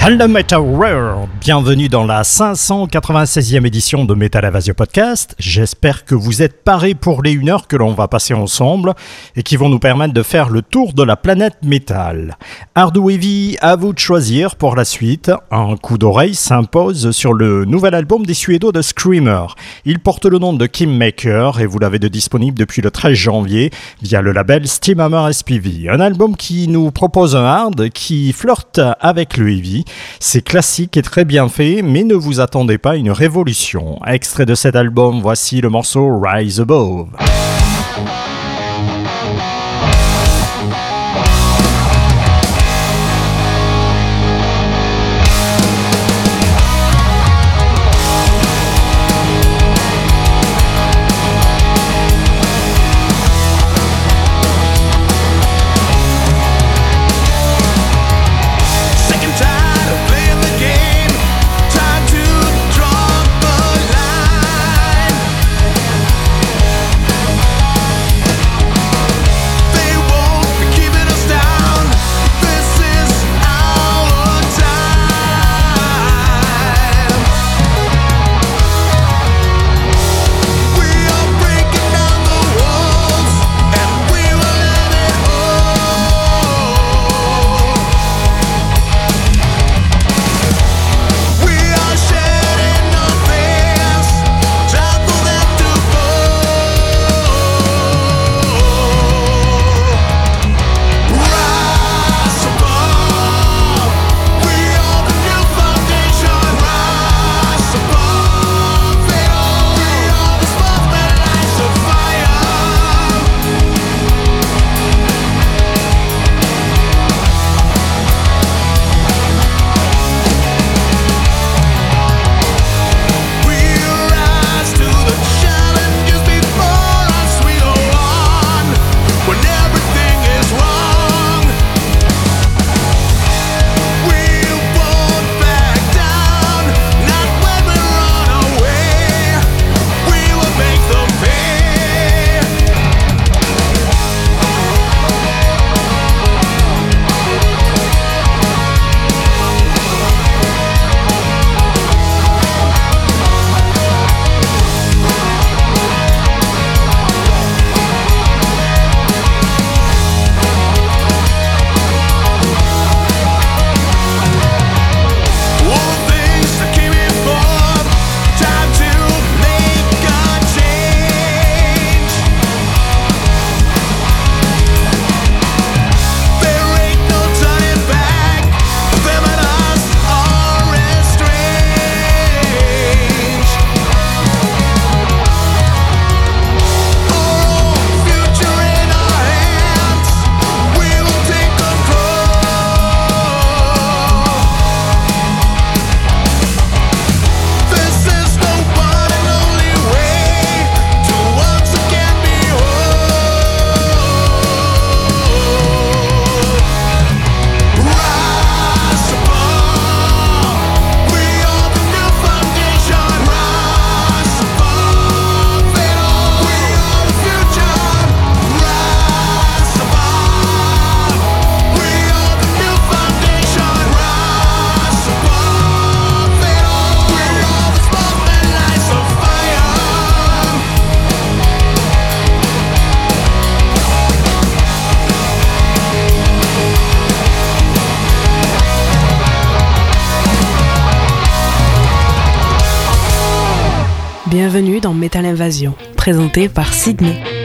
Hello Metal World, bienvenue dans la 596e édition de Metal Invasion Podcast. J'espère que vous êtes parés pour les une heure que l'on va passer ensemble et qui vont nous permettre de faire le tour de la planète métal. Hard ou Heavy, à vous de choisir pour la suite. Un coup d'oreille s'impose sur le nouvel album des Suédois de Screamer. Il porte le nom de Kim Maker et vous l'avez de disponible depuis le 13 janvier via le label Steamhammer SPV. Un album qui nous propose un hard qui flirte avec le heavy c'est classique et très bien fait, mais ne vous attendez pas à une révolution. Extrait de cet album, voici le morceau Rise Above. Bienvenue dans Metal Invasion, présenté par Sydney.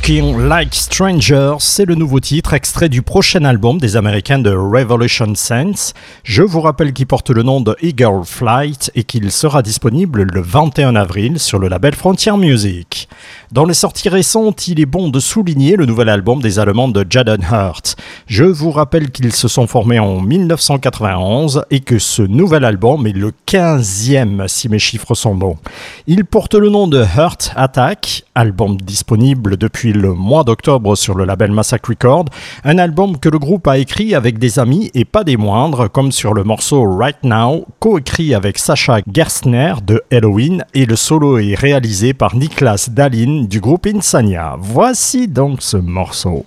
Talking Like Strangers, c'est le nouveau titre extrait du prochain album des Américains de Revolution Sense. Je vous rappelle qu'il porte le nom de Eagle Flight et qu'il sera disponible le 21 avril sur le label Frontier Music. Dans les sorties récentes, il est bon de souligner le nouvel album des Allemands de Jaden Hurt. Je vous rappelle qu'ils se sont formés en 1991 et que ce nouvel album est le 15e si mes chiffres sont bons. Il porte le nom de Hurt Attack, album disponible depuis le mois d'octobre sur le label Massacre Record, un album que le groupe a écrit avec des amis et pas des moindres, comme sur le morceau Right Now, coécrit avec Sacha Gerstner de Halloween et le solo est réalisé par Niklas Dalin du groupe Insania. Voici donc ce morceau.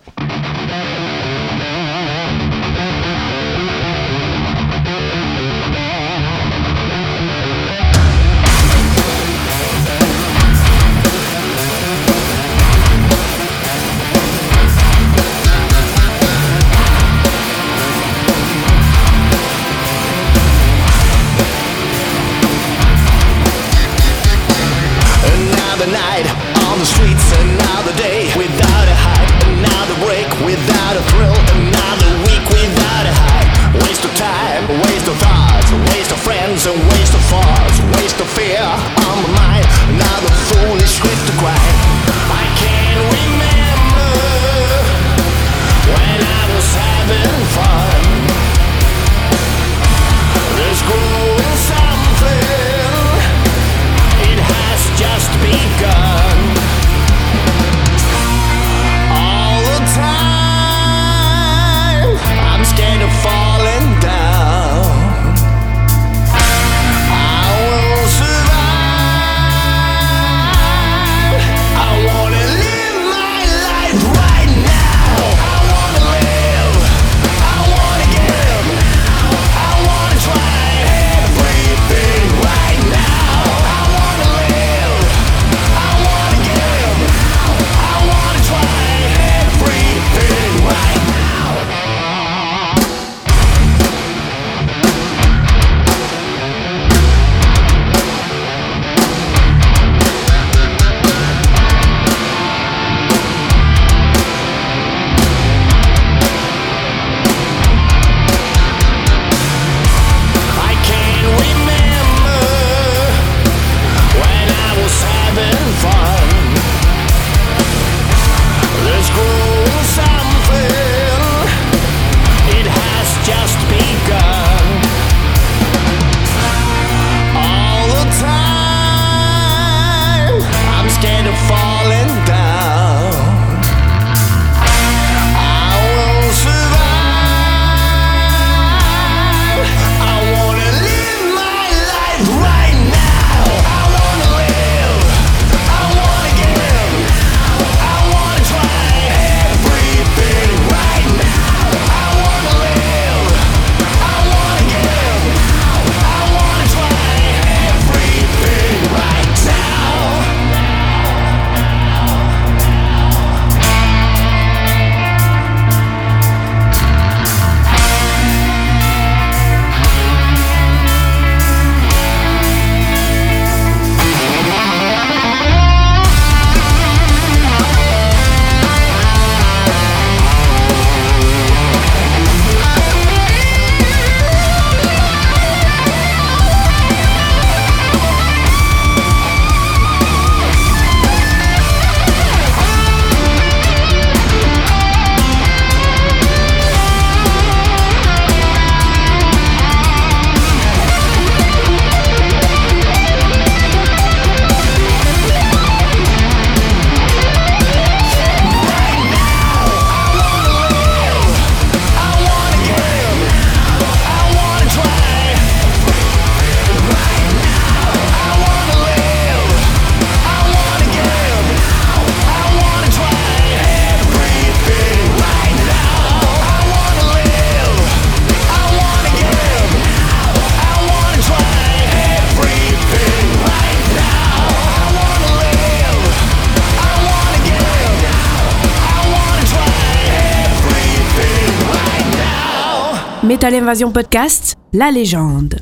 Metal Invasion Podcast, la légende.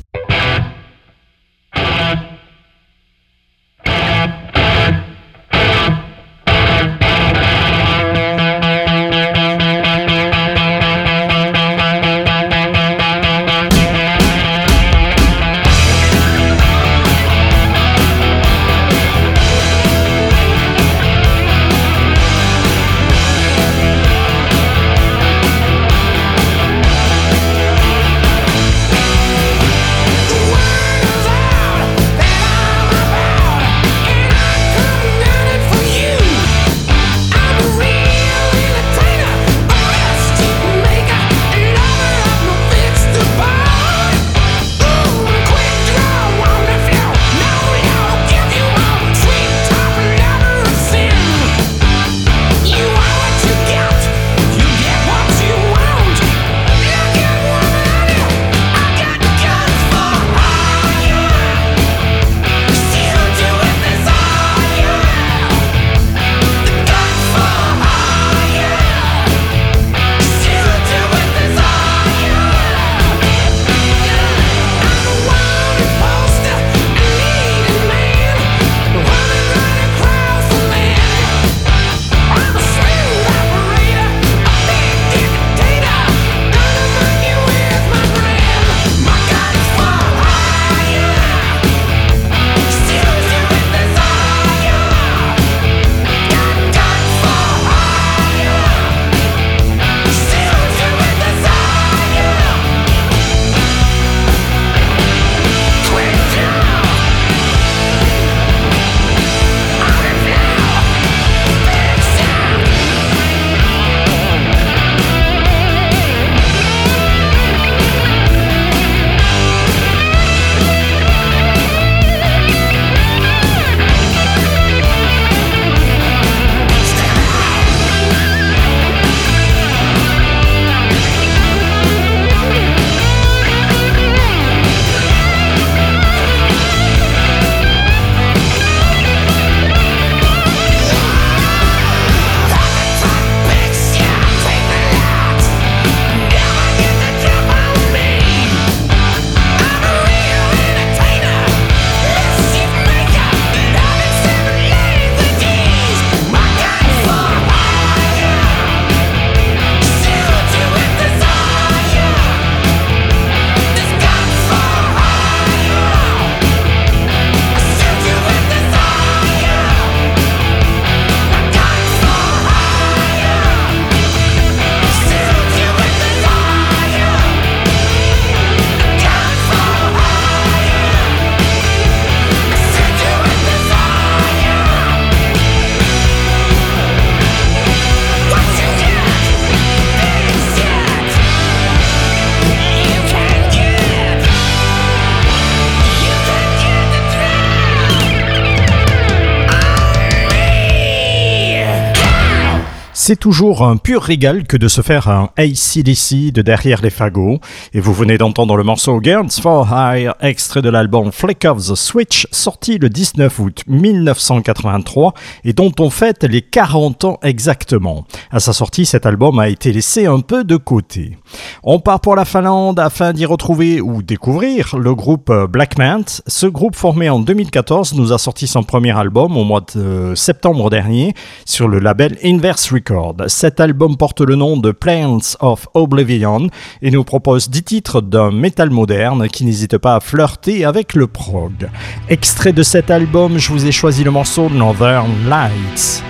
C'est toujours un pur régal que de se faire un ACDC de derrière les fagots. Et vous venez d'entendre le morceau Girls for Hire, extrait de l'album Flick of the Switch, sorti le 19 août 1983 et dont on fête les 40 ans exactement. À sa sortie, cet album a été laissé un peu de côté. On part pour la Finlande afin d'y retrouver ou découvrir le groupe Black Mant. Ce groupe formé en 2014 nous a sorti son premier album au mois de septembre dernier sur le label Inverse Cet album porte le nom de Plants of Oblivion et nous propose 10 titres d'un métal moderne qui n'hésite pas à flirter avec le prog. Extrait de cet album, je vous ai choisi le morceau Northern Lights.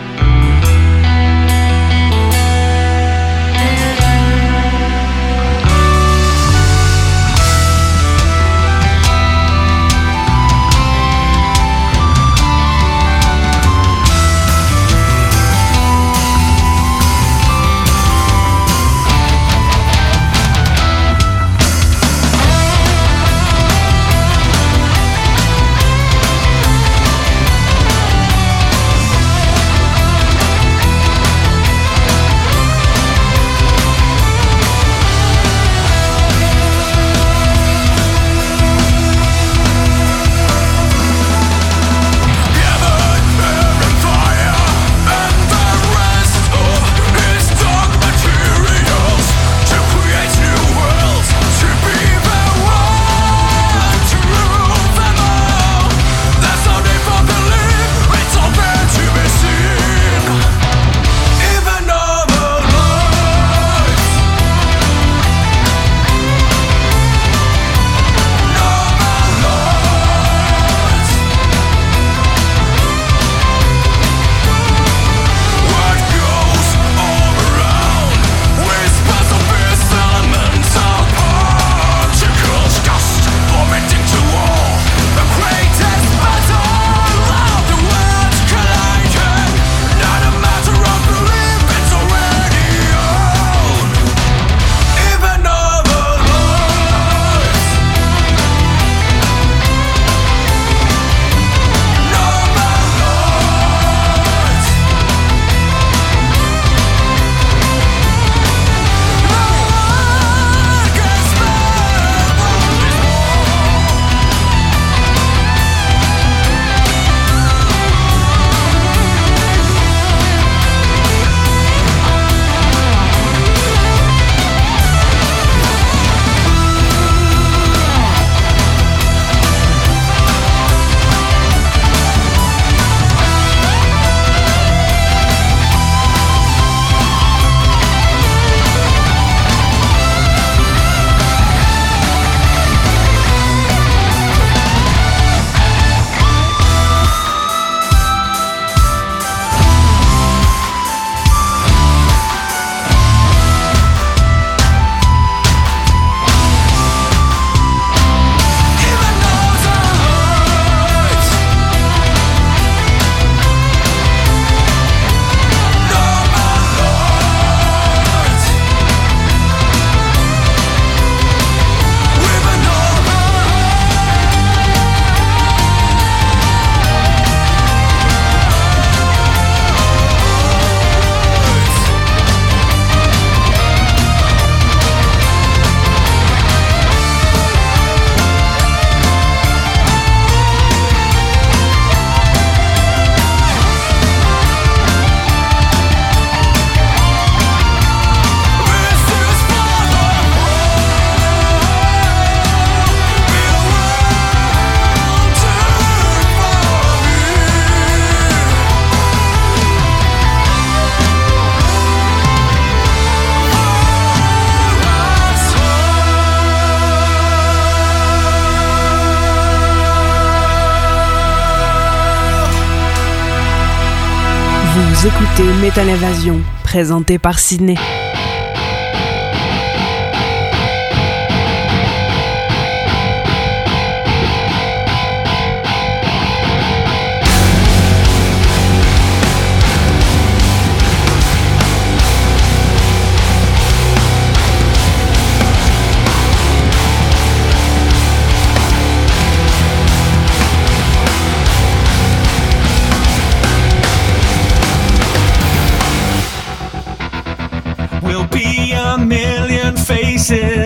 Écoutez Metal Invasion, présenté par Sydney.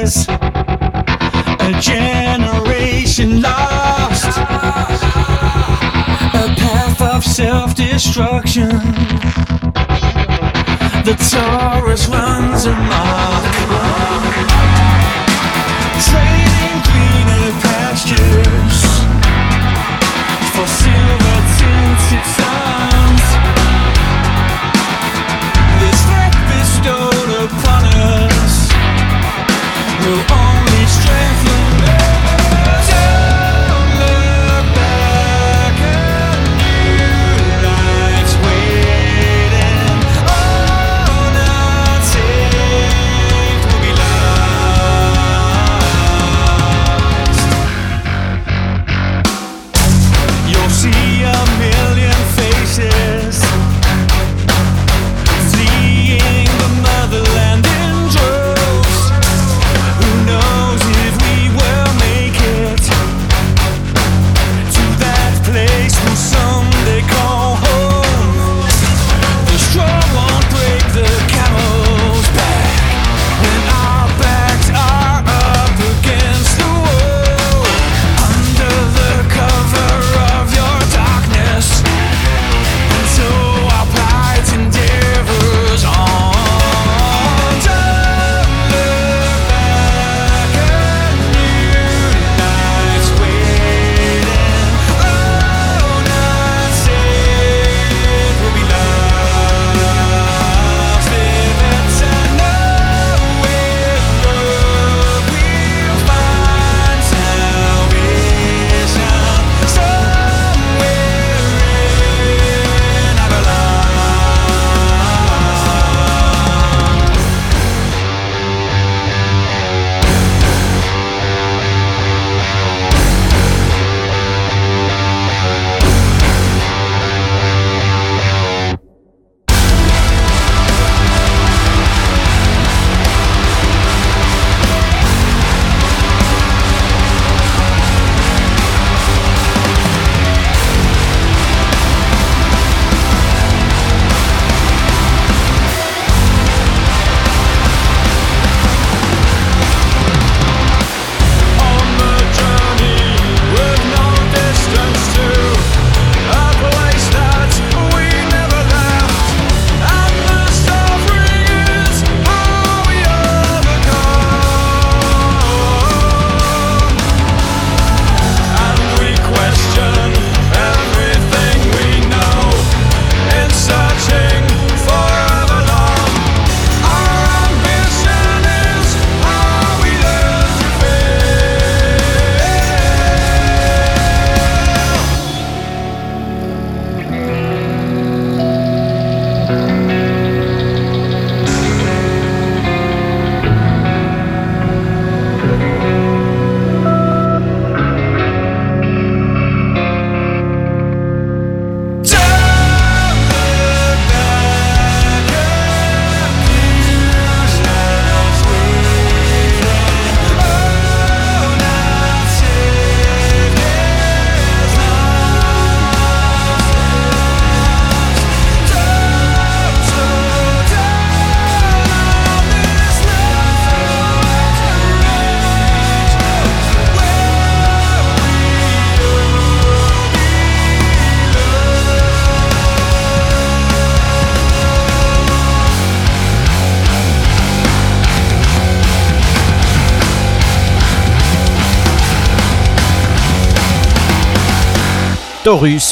A generation lost. A path of self destruction. The Taurus runs amok. Trading greener pastures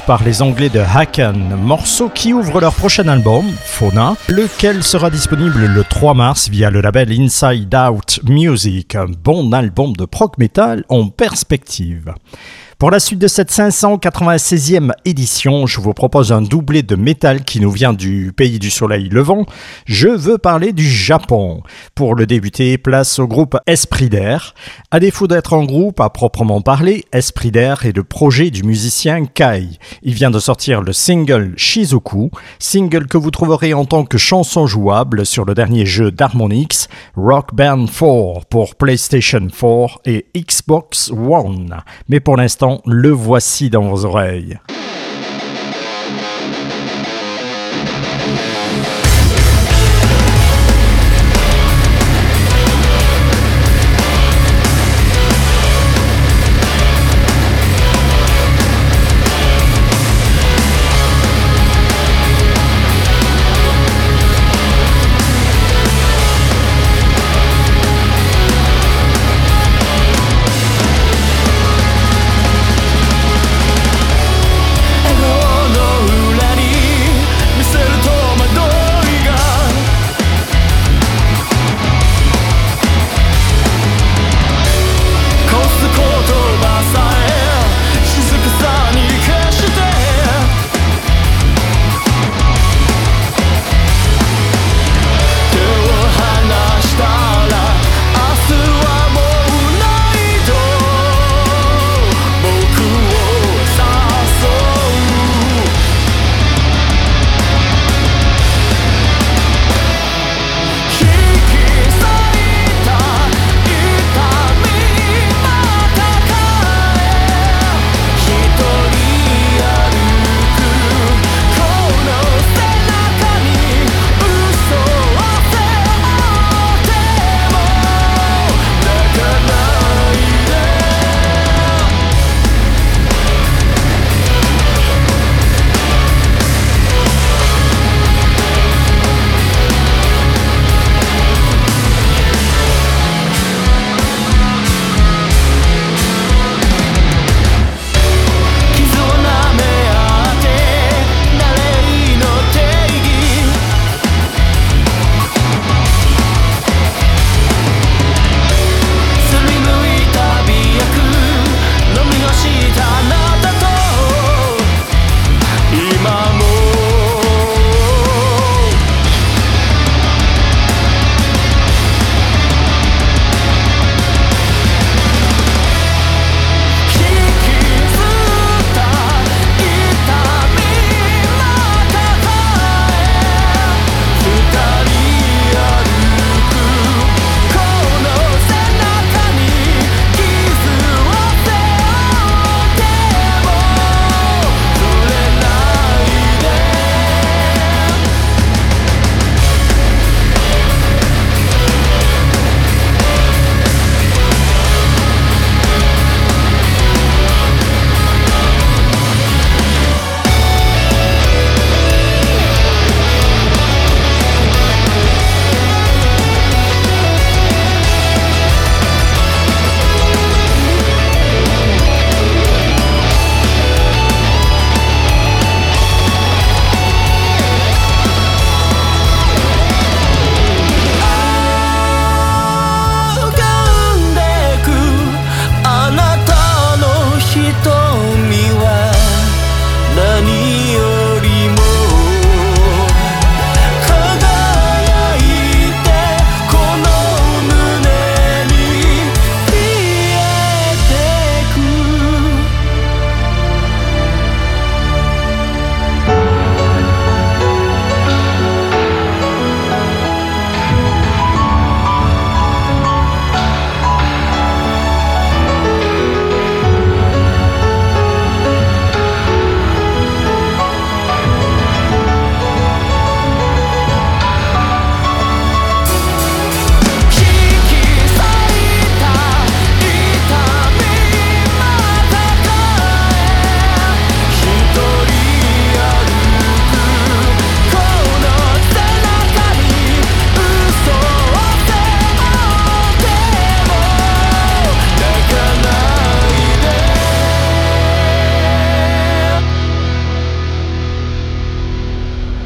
Par les Anglais de Haken, morceau qui ouvre leur prochain album, Fauna, lequel sera disponible le 3 mars via le label Inside Out Music, un bon album de prog metal en perspective. Pour la suite de cette 596e édition, je vous propose un doublé de métal qui nous vient du pays du soleil levant. Je veux parler du Japon. Pour le débuter, place au groupe Esprit d'air. À défaut d'être un groupe à proprement parler, Esprit d'air est le projet du musicien Kai. Il vient de sortir le single Shizuku, single que vous trouverez en tant que chanson jouable sur le dernier jeu d'Harmonix, Rock Band 4 pour PlayStation 4 et Xbox One. Mais pour l'instant, le voici dans vos oreilles.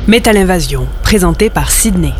Metal Invasion, présenté par Sydney.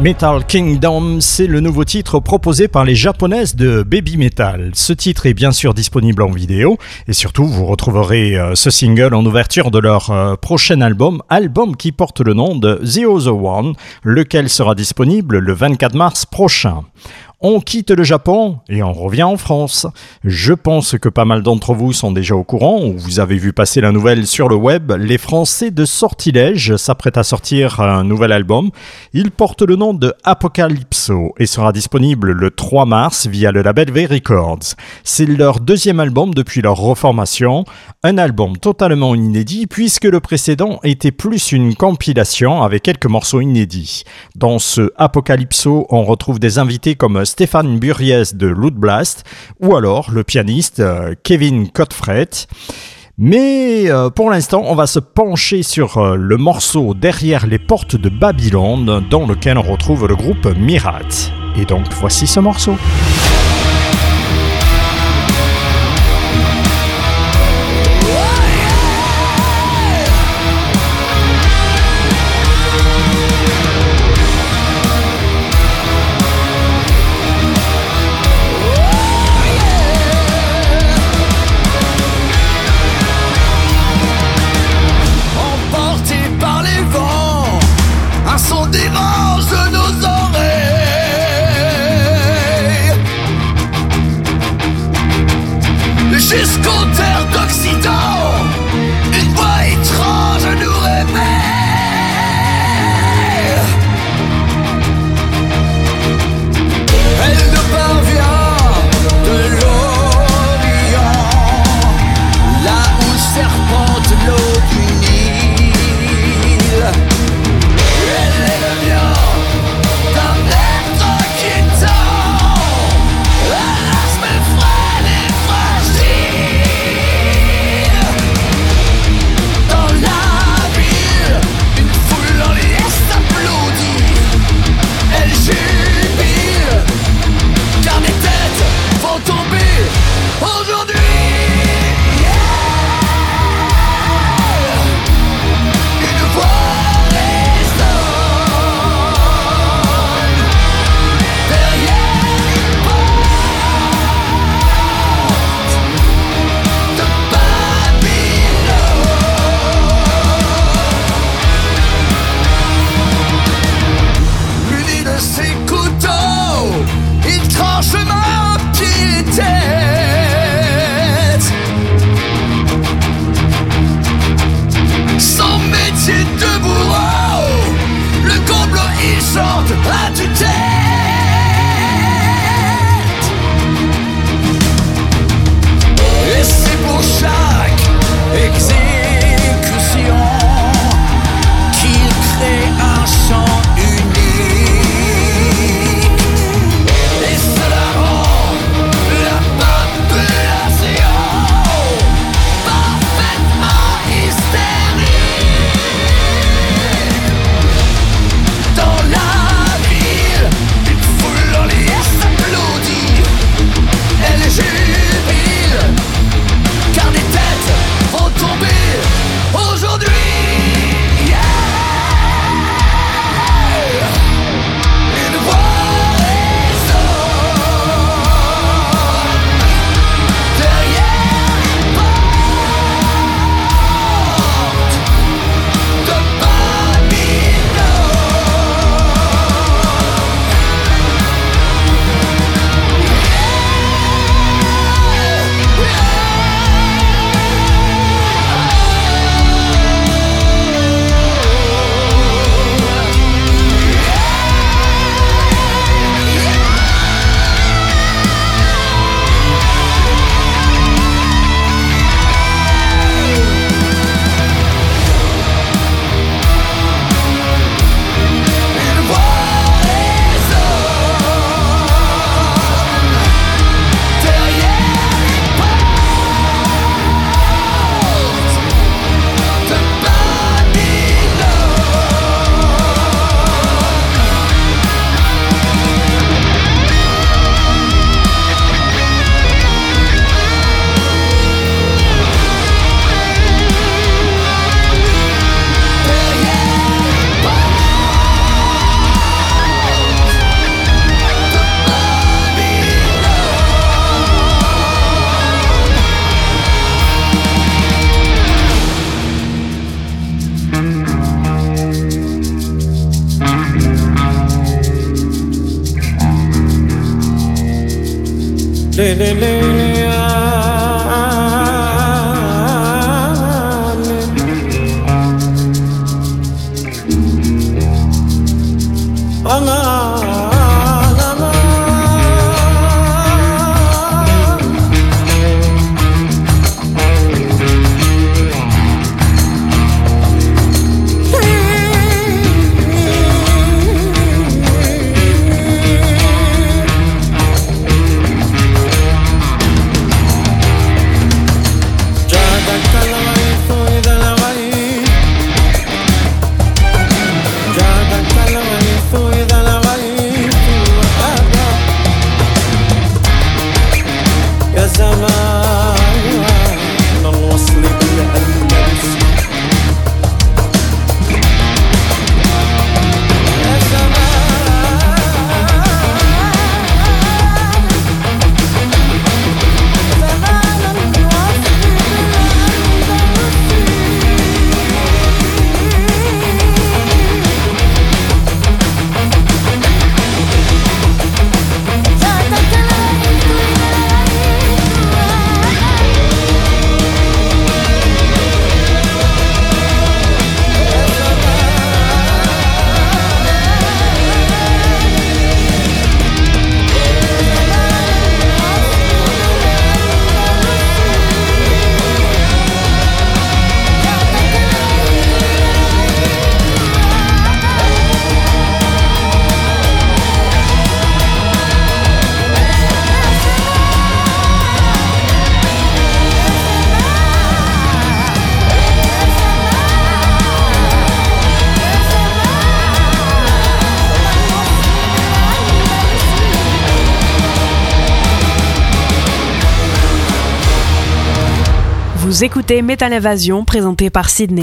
Metal Kingdom, c'est le nouveau titre proposé par les japonaises de Baby Metal. Ce titre est bien sûr disponible en vidéo et surtout vous retrouverez euh, ce single en ouverture de leur euh, prochain album, album qui porte le nom de The Other One, lequel sera disponible le 24 mars prochain. On quitte le Japon et on revient en France. Je pense que pas mal d'entre vous sont déjà au courant ou vous avez vu passer la nouvelle sur le web. Les Français de Sortilège s'apprêtent à sortir un nouvel album. Il porte le nom de Apocalypso et sera disponible le 3 mars via le label V Records. C'est leur deuxième album depuis leur reformation, un album totalement inédit puisque le précédent était plus une compilation avec quelques morceaux inédits. Dans ce Apocalypso, on retrouve des invités comme Stéphane Buriez de Loot Blast ou alors le pianiste euh, Kevin Cotfret. Mais euh, pour l'instant, on va se pencher sur euh, le morceau Derrière les portes de Babylone, dans lequel on retrouve le groupe Mirat. Et donc, voici ce morceau. Vous écoutez Metal Invasion présenté par Sydney.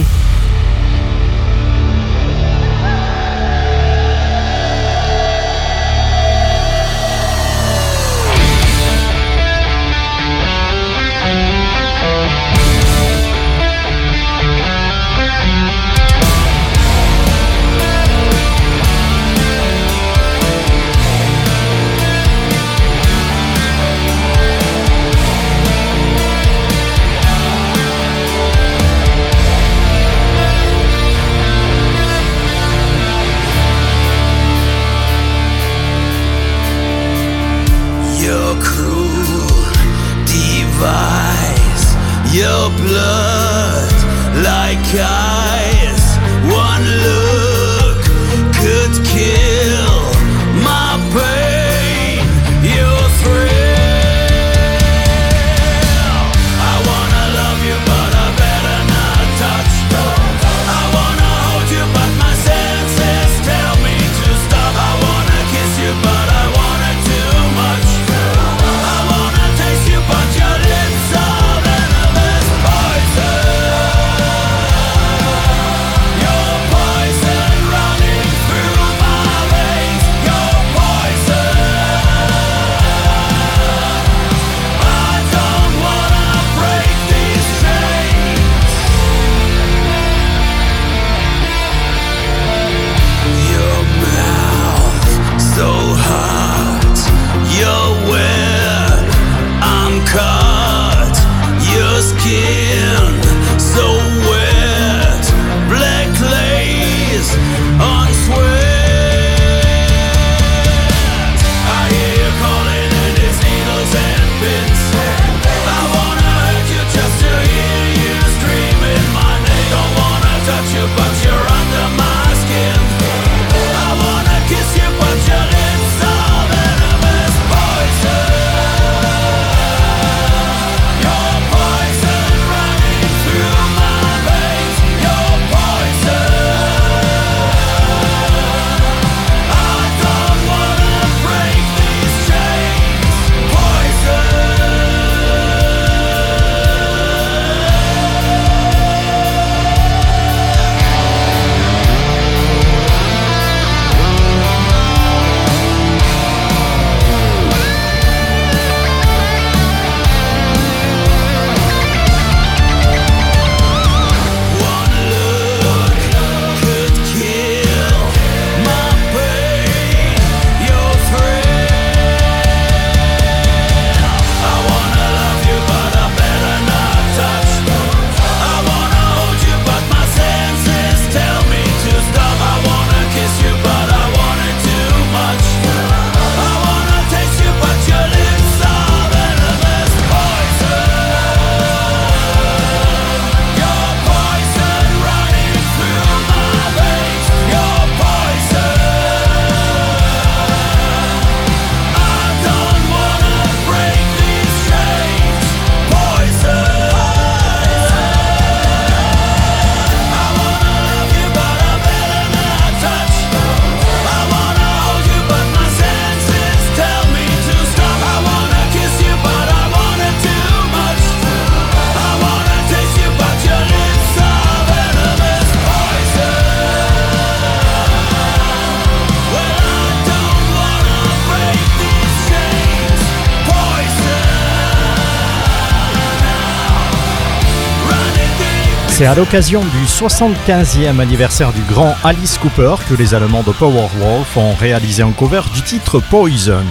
C'est à l'occasion du 75e anniversaire du grand Alice Cooper que les Allemands de Powerwolf ont réalisé un cover du titre Poison.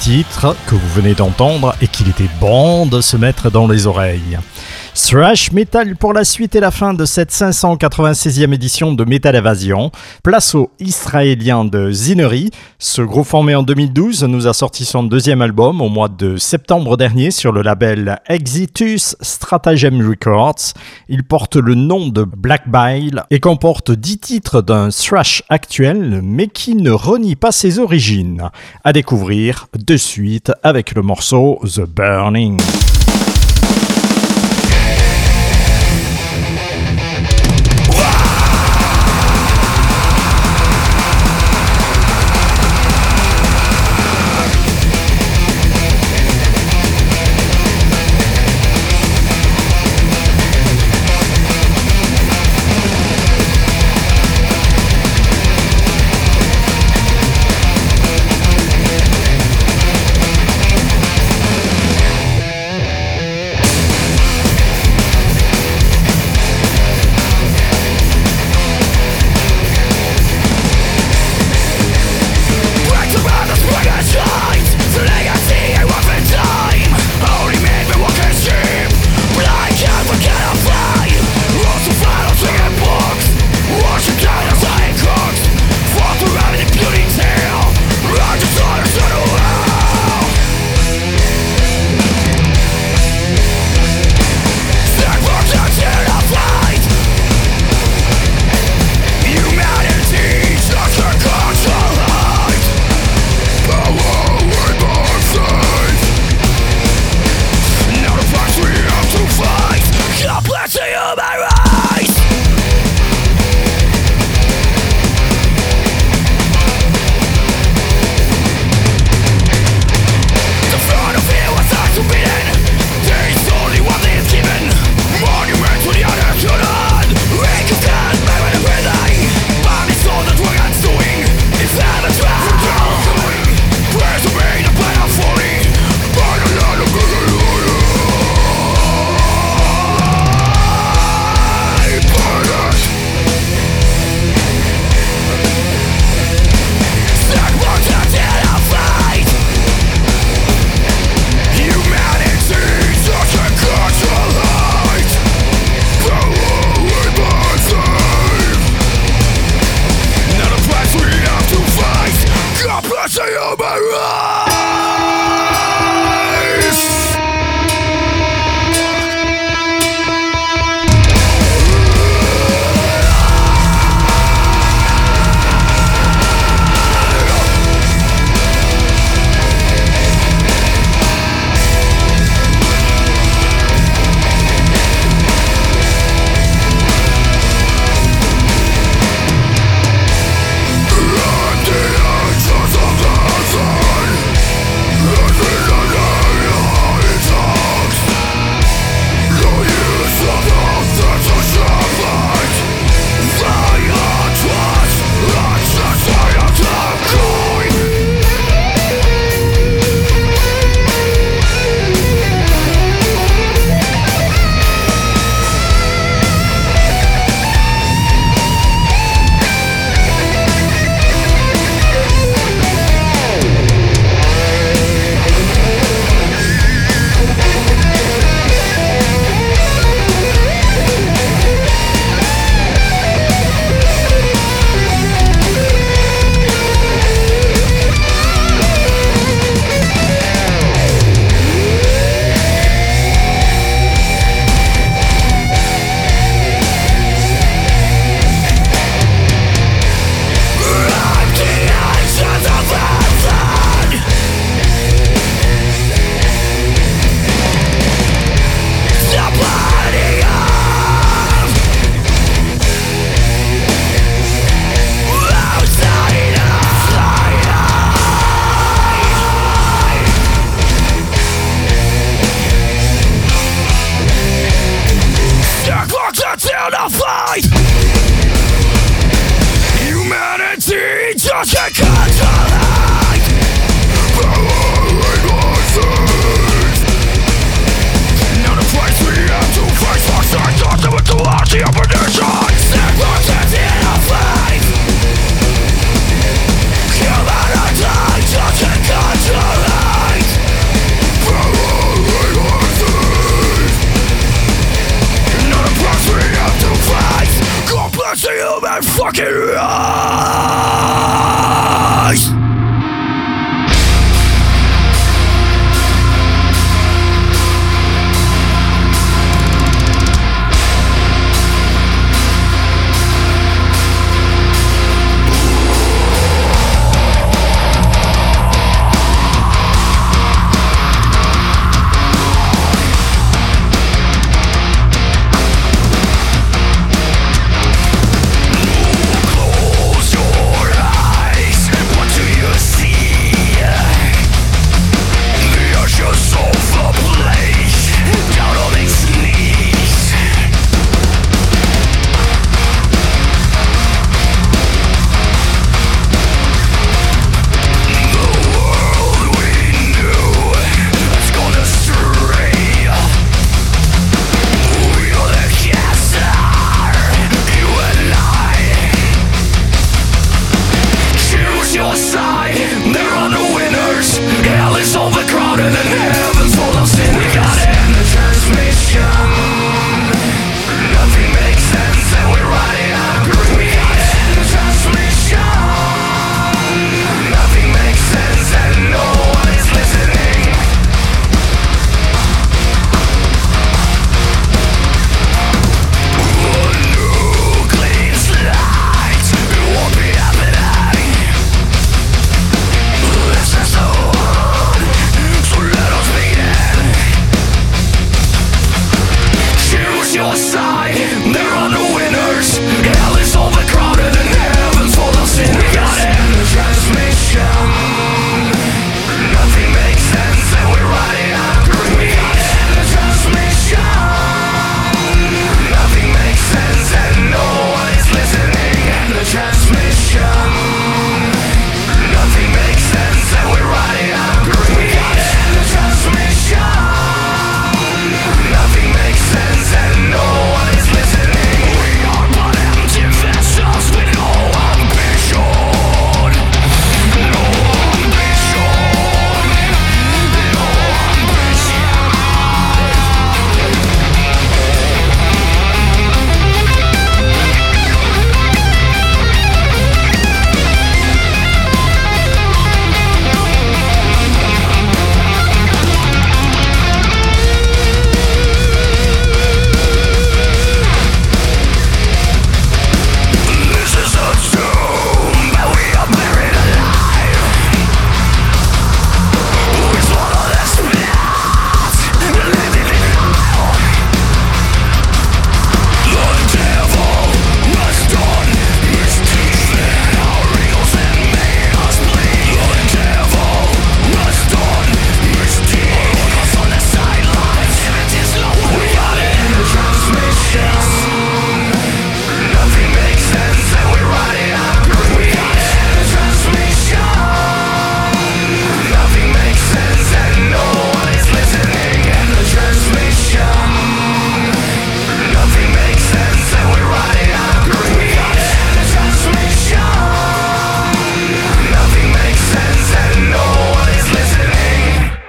Titre que vous venez d'entendre et qu'il était bon de se mettre dans les oreilles. Thrash Metal pour la suite et la fin de cette 596e édition de Metal Evasion. Place au israélien de Zinery. Ce groupe formé en 2012 nous a sorti son deuxième album au mois de septembre dernier sur le label Exitus Stratagem Records. Il porte le nom de Black Bile et comporte 10 titres d'un thrash actuel mais qui ne renie pas ses origines. À découvrir de suite avec le morceau The Burning.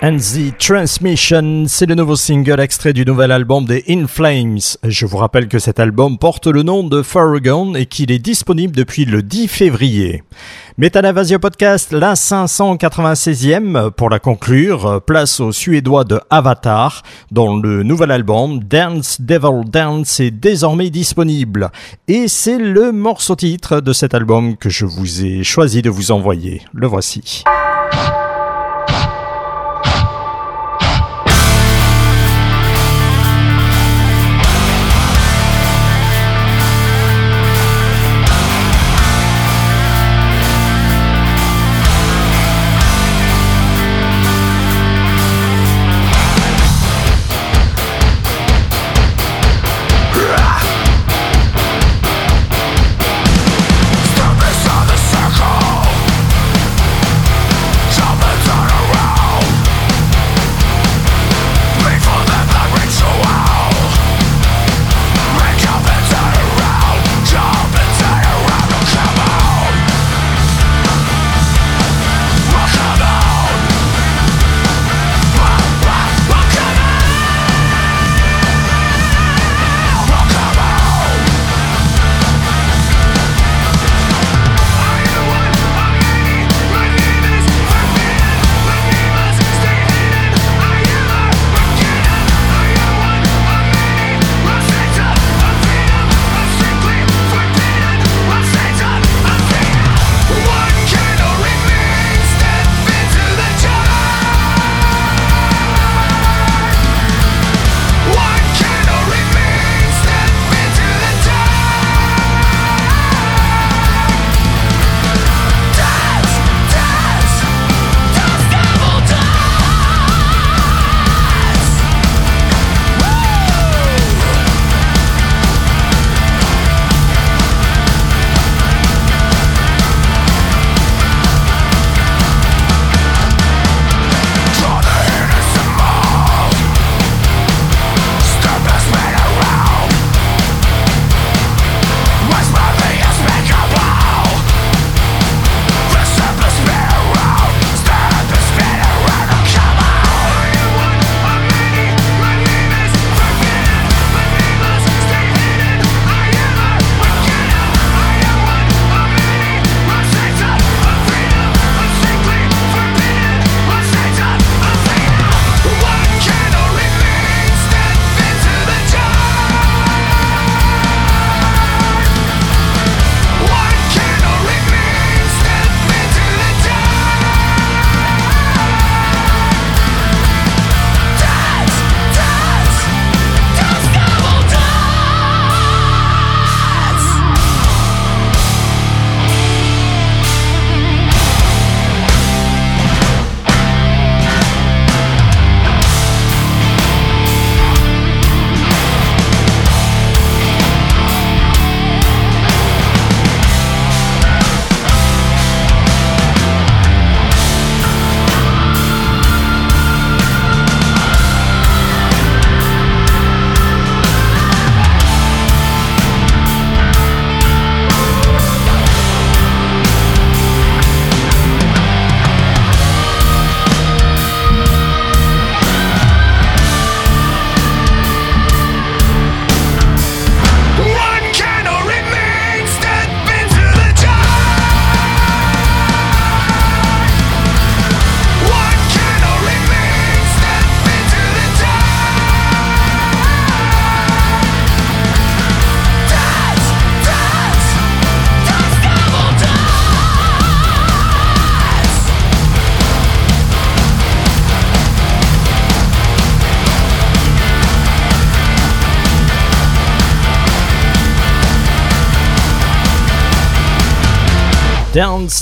and the Transmission, c'est le nouveau single extrait du nouvel album des In Flames. Je vous rappelle que cet album porte le nom de Farragon et qu'il est disponible depuis le 10 février. Metanavasio Podcast, la 596e, pour la conclure, place au Suédois de Avatar, dont le nouvel album Dance Devil Dance est désormais disponible. Et c'est le morceau titre de cet album que je vous ai choisi de vous envoyer. Le voici.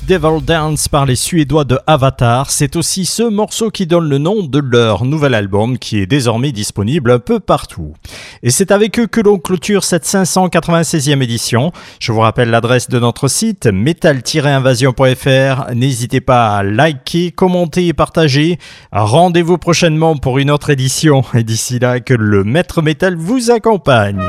Devil Dance par les Suédois de Avatar, c'est aussi ce morceau qui donne le nom de leur nouvel album qui est désormais disponible un peu partout. Et c'est avec eux que l'on clôture cette 596e édition. Je vous rappelle l'adresse de notre site metal-invasion.fr. N'hésitez pas à liker, commenter et partager. Rendez-vous prochainement pour une autre édition et d'ici là que le maître métal vous accompagne.